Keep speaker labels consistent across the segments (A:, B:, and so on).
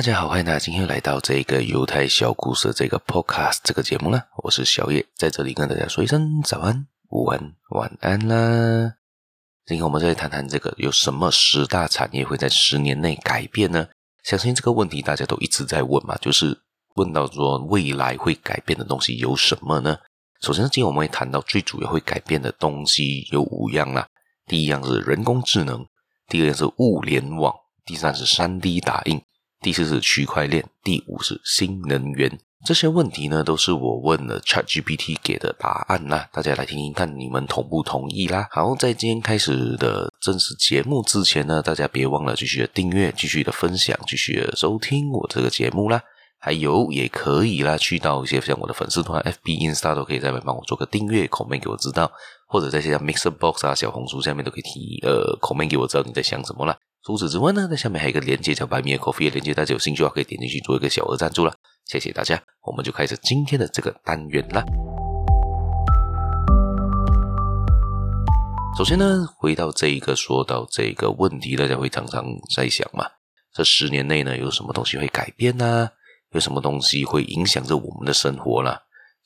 A: 大家好，欢迎大家今天来到这个犹太小故事这个 Podcast 这个节目啦。我是小叶，在这里跟大家说一声早安、午安、晚安啦。今天我们再来谈谈这个有什么十大产业会在十年内改变呢？相信这个问题大家都一直在问嘛，就是问到说未来会改变的东西有什么呢？首先，今天我们会谈到最主要会改变的东西有五样啦。第一样是人工智能，第二样是物联网，第三是 3D 打印。第四是区块链，第五是新能源。这些问题呢，都是我问了 ChatGPT 给的答案啦。大家来听听看，你们同不同意啦？好，在今天开始的正式节目之前呢，大家别忘了继续的订阅、继续的分享、继续的收听我这个节目啦。还有，也可以啦，去到一些像我的粉丝团、FB、Insta 都可以在那边帮我做个订阅、comment 给我知道，或者在些 Mixer Box 啊、小红书下面都可以提呃 comment 给我知道你在想什么啦。除此之外呢，在下面还有一个连接叫白米 Coffee 的连接，大家有兴趣的话可以点进去做一个小额赞助了，谢谢大家。我们就开始今天的这个单元啦。首先呢，回到这一个说到这个问题，大家会常常在想嘛，这十年内呢，有什么东西会改变呢？有什么东西会影响着我们的生活呢？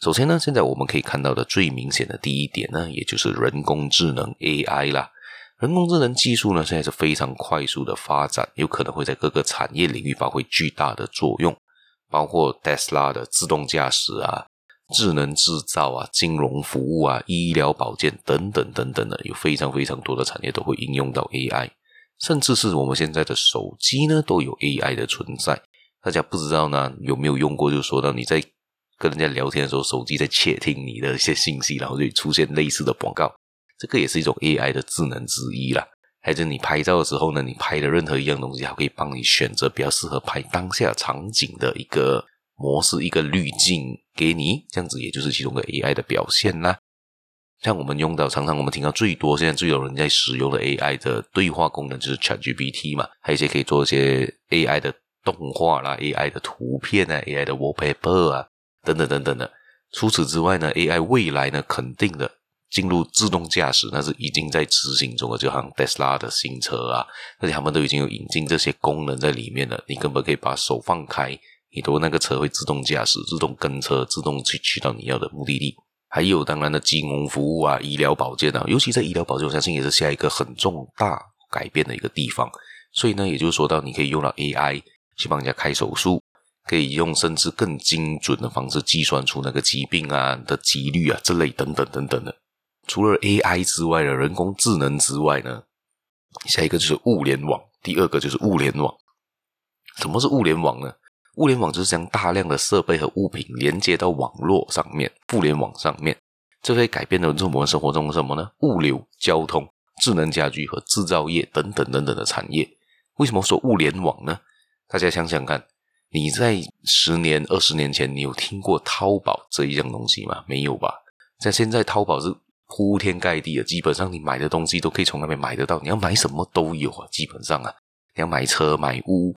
A: 首先呢，现在我们可以看到的最明显的第一点呢，也就是人工智能 AI 啦。人工智能技术呢，现在是非常快速的发展，有可能会在各个产业领域发挥巨大的作用，包括 Tesla 的自动驾驶啊、智能制造啊、金融服务啊、医疗保健等等等等的，有非常非常多的产业都会应用到 AI，甚至是我们现在的手机呢都有 AI 的存在。大家不知道呢有没有用过？就说到你在跟人家聊天的时候，手机在窃听你的一些信息，然后就出现类似的广告。这个也是一种 AI 的智能之一啦。还是你拍照的时候呢，你拍的任何一样东西，它可以帮你选择比较适合拍当下场景的一个模式、一个滤镜给你，这样子也就是其中的 AI 的表现啦。像我们用到常常我们听到最多，现在最有人在使用的 AI 的对话功能就是 ChatGPT 嘛，还有一些可以做一些 AI 的动画啦、AI 的图片啊、AI 的 wallpaper 啊等等等等的。除此之外呢，AI 未来呢肯定的。进入自动驾驶，那是已经在执行中了，就好像特斯拉的新车啊，而且他们都已经有引进这些功能在里面了。你根本可以把手放开，你都那个车会自动驾驶、自动跟车、自动去去到你要的目的地。还有当然的金融服务啊、医疗保健啊，尤其在医疗保健，我相信也是下一个很重大改变的一个地方。所以呢，也就是说到你可以用到 AI 去帮人家开手术，可以用甚至更精准的方式计算出那个疾病啊的几率啊这类等等等等的。除了 AI 之外的人工智能之外呢，下一个就是物联网，第二个就是物联网。什么是物联网呢？物联网就是将大量的设备和物品连接到网络上面，互联网上面，这会改变的是我们生活中的什么呢？物流、交通、智能家居和制造业等等等等的产业。为什么说物联网呢？大家想想看，你在十年、二十年前，你有听过淘宝这一样东西吗？没有吧？在现在，淘宝是。铺天盖地的，基本上你买的东西都可以从那边买得到。你要买什么都有啊，基本上啊，你要买车、买屋，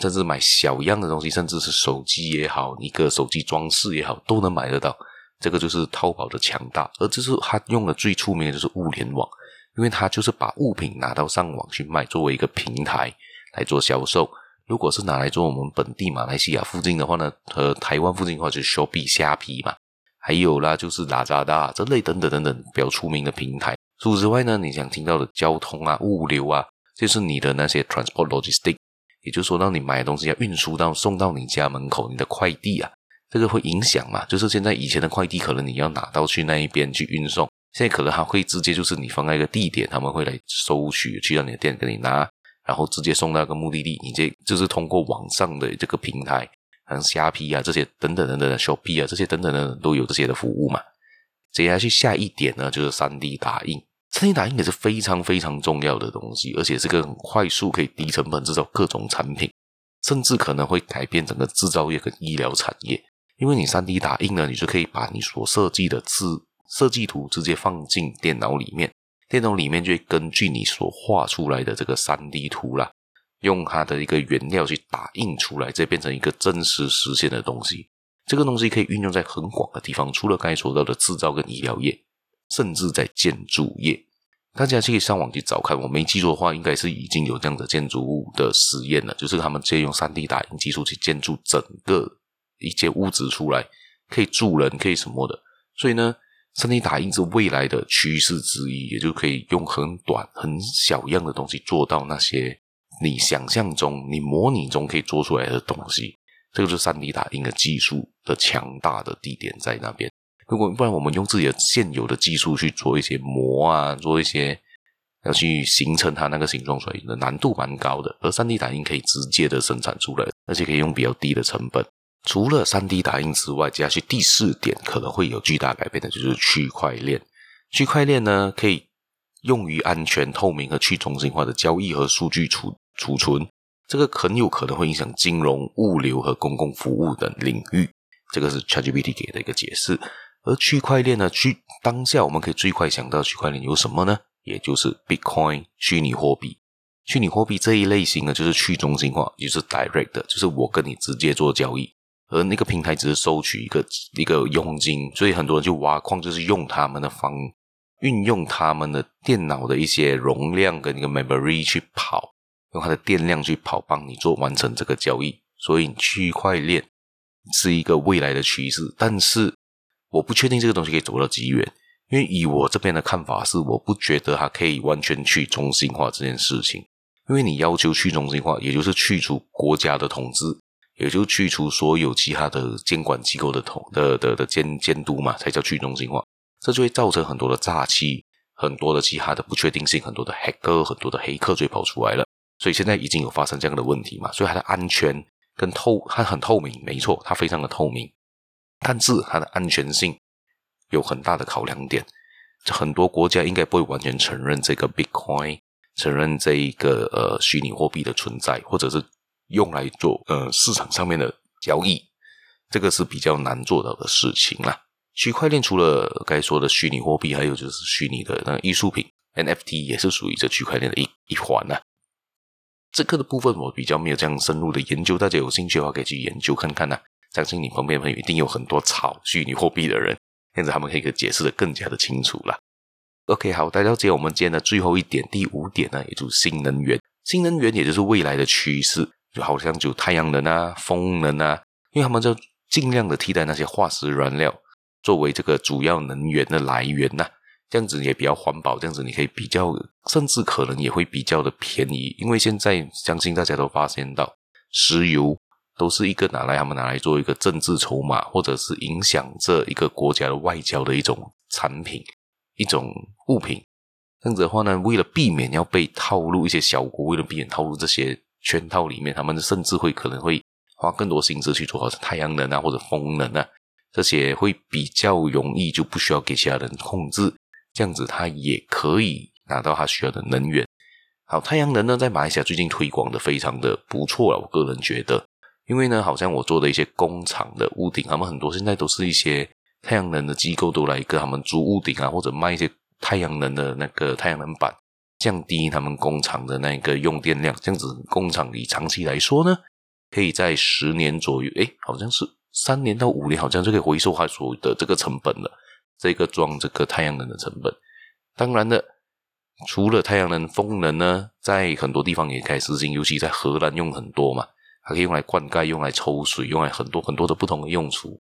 A: 甚至买小样的东西，甚至是手机也好，一个手机装饰也好，都能买得到。这个就是淘宝的强大，而这是它用的最出名的就是物联网，因为它就是把物品拿到上网去卖，作为一个平台来做销售。如果是拿来做我们本地马来西亚附近的话呢，和台湾附近的话就是 Shopee 虾皮嘛。还有啦，就是拉扎达这类等等等等比较出名的平台。除此之外呢，你想听到的交通啊、物流啊，就是你的那些 transport logistic，也就是说，当你买的东西要运输到送到你家门口，你的快递啊，这个会影响嘛？就是现在以前的快递可能你要拿到去那一边去运送，现在可能还会直接就是你放在一个地点，他们会来收取，去到你的店给你拿，然后直接送到个目的地。你这就是通过网上的这个平台。像虾皮啊，这些等等等等的 Shopee 啊，这些等等等等都有这些的服务嘛。接下去下一点呢，就是 3D 打印。3D 打印也是非常非常重要的东西，而且是个很快速可以低成本制造各种产品，甚至可能会改变整个制造业跟医疗产业。因为你 3D 打印呢，你就可以把你所设计的字设计图直接放进电脑里面，电脑里面就会根据你所画出来的这个 3D 图啦。用它的一个原料去打印出来，再变成一个真实实现的东西。这个东西可以运用在很广的地方，除了刚才说到的制造跟医疗业，甚至在建筑业。大家可以上网去找看，我没记错的话，应该是已经有这样的建筑物的实验了，就是他们直接用 3D 打印技术去建筑整个一间屋子出来，可以住人，可以什么的。所以呢，3D 打印是未来的趋势之一，也就可以用很短、很小样的东西做到那些你想象中、你模拟中可以做出来的东西。这个就是 3D 打印的技术的强大的地点在那边。如果不然，我们用自己的现有的技术去做一些模啊，做一些要去形成它那个形状出来的难度蛮高的。而 3D 打印可以直接的生产出来，而且可以用比较低的成本。除了 3D 打印之外，接下去第四点可能会有巨大改变的，就是区块链。区块链呢，可以用于安全、透明和去中心化的交易和数据处储存。这个很有可能会影响金融、物流和公共服务等领域。这个是 ChatGPT 给的一个解释。而区块链呢？区当下我们可以最快想到区块链有什么呢？也就是 Bitcoin 虚拟货币。虚拟货币这一类型呢，就是去中心化，就是 Direct，就是我跟你直接做交易，而那个平台只是收取一个一个佣金，所以很多人就挖矿，就是用他们的方，运用他们的电脑的一些容量跟一个 Memory 去跑，用它的电量去跑，帮你做完成这个交易。所以区块链是一个未来的趋势，但是。我不确定这个东西可以走到几远，因为以我这边的看法是，我不觉得它可以完全去中心化这件事情。因为你要求去中心化，也就是去除国家的统治，也就去除所有其他的监管机构的统的的的监监督嘛，才叫去中心化。这就会造成很多的诈欺，很多的其他的不确定性，很多的黑客，很多的黑客就跑出来了。所以现在已经有发生这样的问题嘛，所以它的安全跟透，它很透明，没错，它非常的透明。但是它的安全性有很大的考量点，很多国家应该不会完全承认这个 Bitcoin，承认这一个呃虚拟货币的存在，或者是用来做呃市场上面的交易，这个是比较难做到的事情啦。区块链除了该说的虚拟货币，还有就是虚拟的那个艺术品 NFT 也是属于这区块链的一一环呢。这个的部分我比较没有这样深入的研究，大家有兴趣的话可以去研究看看呢。相信你旁边的朋友一定有很多炒虚拟货币的人，这样子他们可以解释得更加的清楚了。OK，好，大家了解我们今天的最后一点，第五点呢，也就是新能源。新能源也就是未来的趋势，就好像就太阳能啊、风能啊，因为他们就尽量的替代那些化石燃料，作为这个主要能源的来源呐、这样子也比较环保，这样子你可以比较，甚至可能也会比较的便宜，因为现在相信大家都发现到石油。都是一个拿来他们拿来做一个政治筹码，或者是影响这一个国家的外交的一种产品、一种物品。这样子的话呢，为了避免要被套入一些小国，为了避免套入这些圈套里面，他们甚至会可能会花更多心思去做好太阳能啊或者风能啊，这些会比较容易，就不需要给其他人控制。这样子他也可以拿到他需要的能源。好，太阳能呢，在马来西亚最近推广的非常的不错了，我个人觉得。因为呢，好像我做的一些工厂的屋顶，他们很多现在都是一些太阳能的机构都来跟他们租屋顶啊，或者卖一些太阳能的那个太阳能板，降低他们工厂的那个用电量。这样子，工厂里长期来说呢，可以在十年左右，诶，好像是三年到五年，好像就可以回收他所有的这个成本了。这个装这个太阳能的成本，当然了，除了太阳能、风能呢，在很多地方也开始实行，尤其在荷兰用很多嘛。还可以用来灌溉，用来抽水，用来很多很多的不同的用处。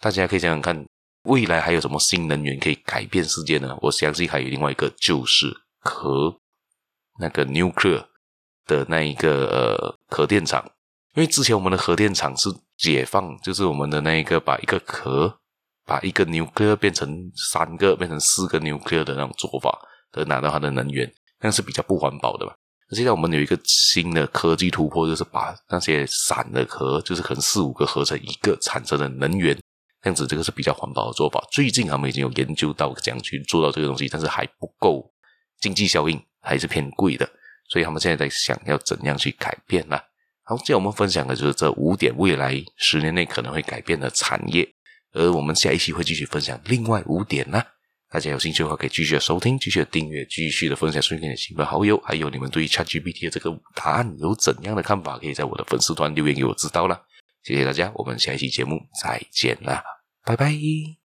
A: 大家可以想想看，未来还有什么新能源可以改变世界呢？我相信还有另外一个，就是核那个 nuclear 的那一个呃核电厂。因为之前我们的核电厂是解放，就是我们的那一个把一个核把一个 nuclear 变成三个，变成四个 nuclear 的那种做法，而拿到它的能源，那是比较不环保的吧。现在我们有一个新的科技突破，就是把那些散的核，就是可能四五个合成一个产生的能源，这样子这个是比较环保的做法。最近他们已经有研究到怎样去做到这个东西，但是还不够经济效应，还是偏贵的。所以他们现在在想要怎样去改变呢？好，今天我们分享的就是这五点未来十年内可能会改变的产业，而我们下一期会继续分享另外五点呢。大家有兴趣的话，可以继续的收听，继续的订阅，继续的分享给你的亲朋好友。还有你们对于 ChatGPT 的这个答案有怎样的看法？可以在我的粉丝团留言给我知道啦。谢谢大家，我们下一期节目再见啦，拜拜。